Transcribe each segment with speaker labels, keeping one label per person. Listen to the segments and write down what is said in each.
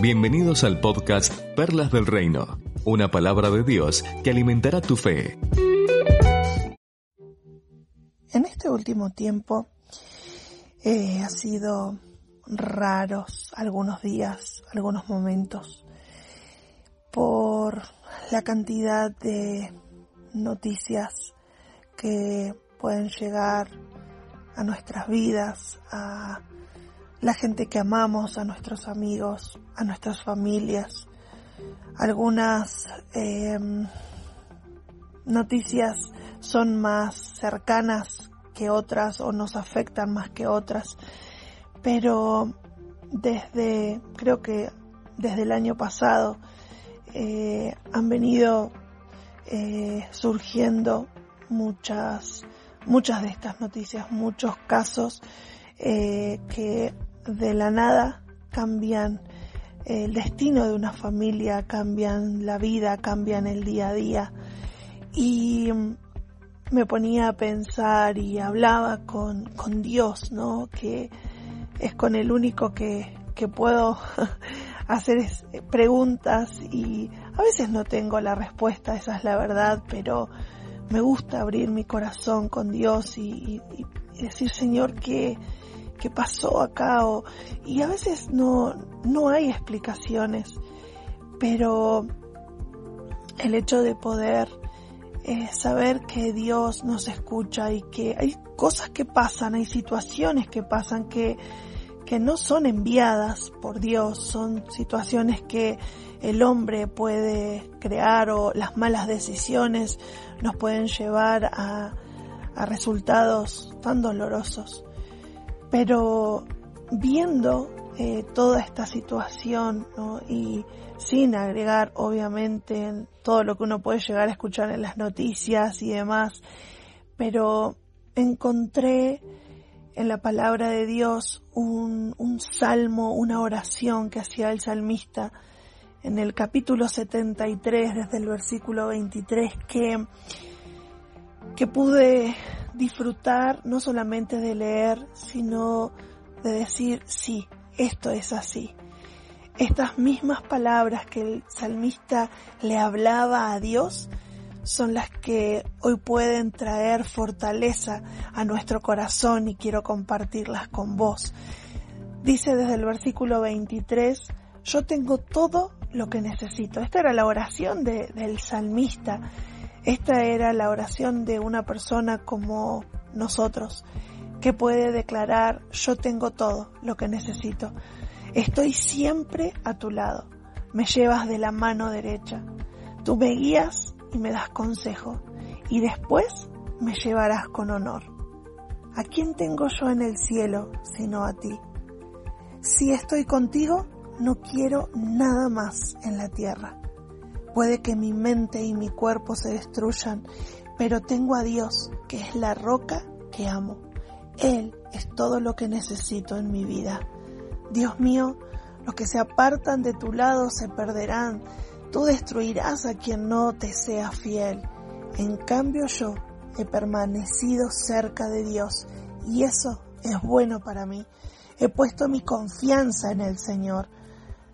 Speaker 1: Bienvenidos al podcast Perlas del Reino, una palabra de Dios que alimentará tu fe.
Speaker 2: En este último tiempo eh, ha sido raros algunos días, algunos momentos, por la cantidad de noticias que pueden llegar a nuestras vidas, a la gente que amamos, a nuestros amigos, a nuestras familias. Algunas em, noticias son más cercanas que otras o nos afectan más que otras, pero desde, creo que desde el año pasado, eh, han venido eh, surgiendo muchas, muchas de estas noticias, muchos casos eh, que de la nada cambian el destino de una familia, cambian la vida, cambian el día a día. Y me ponía a pensar y hablaba con, con Dios, ¿no? Que es con el único que, que puedo hacer preguntas y a veces no tengo la respuesta, esa es la verdad, pero me gusta abrir mi corazón con Dios y decir, Señor, que qué pasó acá o, y a veces no, no hay explicaciones, pero el hecho de poder eh, saber que Dios nos escucha y que hay cosas que pasan, hay situaciones que pasan que, que no son enviadas por Dios, son situaciones que el hombre puede crear o las malas decisiones nos pueden llevar a, a resultados tan dolorosos. Pero viendo eh, toda esta situación y sin agregar obviamente todo lo que uno puede llegar a escuchar en las noticias y demás, pero encontré en la palabra de Dios un, un salmo, una oración que hacía el salmista en el capítulo 73 desde el versículo 23 que, que pude disfrutar no solamente de leer, sino de decir, sí, esto es así. Estas mismas palabras que el salmista le hablaba a Dios son las que hoy pueden traer fortaleza a nuestro corazón y quiero compartirlas con vos. Dice desde el versículo 23, yo tengo todo lo que necesito. Esta era la oración del salmista esta era la oración de una persona como nosotros, que puede declarar, yo tengo todo lo que necesito. Estoy siempre a tu lado. Me llevas de la mano derecha. Tú me guías y me das consejo. Y después me llevarás con honor. ¿A quién tengo yo en el cielo sino a ti? Si estoy contigo, no quiero nada más en la tierra. Puede que mi mente y mi cuerpo se destruyan, pero tengo a Dios, que es la roca que amo. Él es todo lo que necesito en mi vida. Dios mío, los que se apartan de tu lado se perderán. Tú destruirás a quien no te sea fiel. En cambio yo he permanecido cerca de Dios y eso es bueno para mí. He puesto mi confianza en el Señor.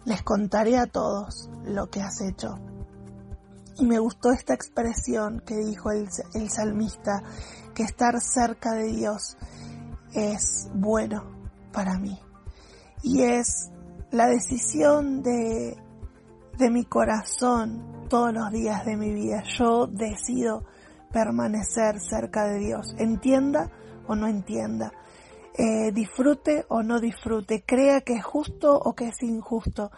Speaker 2: Les contaré a todos lo que has hecho. Y me gustó esta expresión que dijo el, salmista, que estar cerca de Dios es bueno para mí. Y es la decisión de, de mi corazón todos los días de mi vida. Yo decido permanecer cerca de Dios, entienda o no entienda, eh, disfrute o no disfrute, crea que es justo o que es injusto,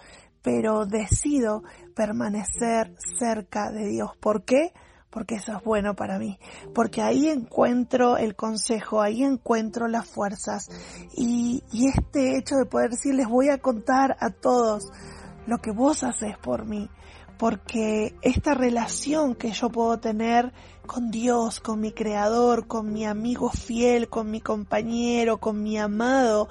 Speaker 2: pero decido permanecer cerca de Dios. ¿Por qué? Porque eso es bueno para mí, porque ahí encuentro el consejo, ahí encuentro las fuerzas y, y este hecho de poder decirles voy a contar a todos lo que vos haces por mí, porque esta relación que yo puedo tener con Dios, con mi creador, con mi amigo fiel, con mi compañero, con mi amado,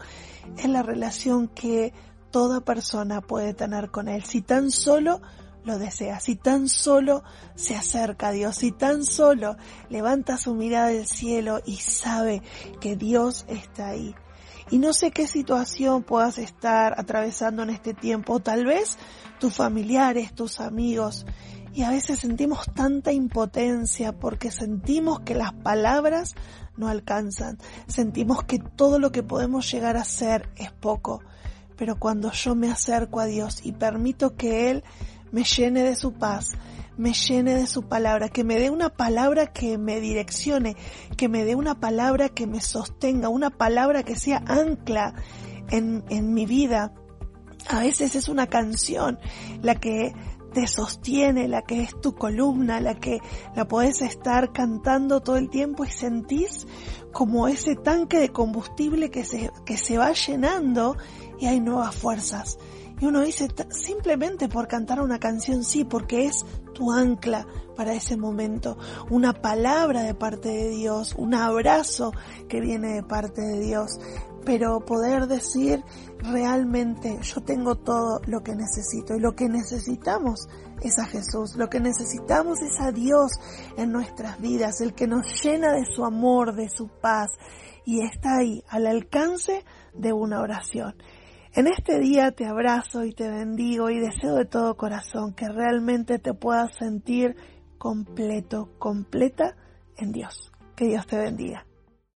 Speaker 2: es la relación que toda persona puede tener con Él, si tan solo lo desea, si tan solo se acerca a Dios, si tan solo levanta su mirada del cielo y sabe que Dios está ahí. Y no sé qué situación puedas estar atravesando en este tiempo, tal vez tus familiares, tus amigos. Y a veces sentimos tanta impotencia porque sentimos que las palabras no alcanzan. Sentimos que todo lo que podemos llegar a hacer es poco. Pero cuando yo me acerco a Dios y permito que Él me llene de su paz, me llene de su palabra, que me dé una palabra que me direccione, que me dé una palabra que me sostenga, una palabra que sea ancla en, en mi vida. A veces es una canción la que te sostiene, la que es tu columna, la que la puedes estar cantando todo el tiempo y sentís como ese tanque de combustible que se, que se va llenando y hay nuevas fuerzas. Y uno dice, simplemente por cantar una canción, sí, porque es tu ancla para ese momento, una palabra de parte de Dios, un abrazo que viene de parte de Dios, pero poder decir realmente yo tengo todo lo que necesito. Y lo que necesitamos es a Jesús, lo que necesitamos es a Dios en nuestras vidas, el que nos llena de su amor, de su paz. Y está ahí al alcance de una oración. En este día te abrazo y te bendigo y deseo de todo corazón que realmente te puedas sentir completo, completa en Dios. Que Dios te bendiga.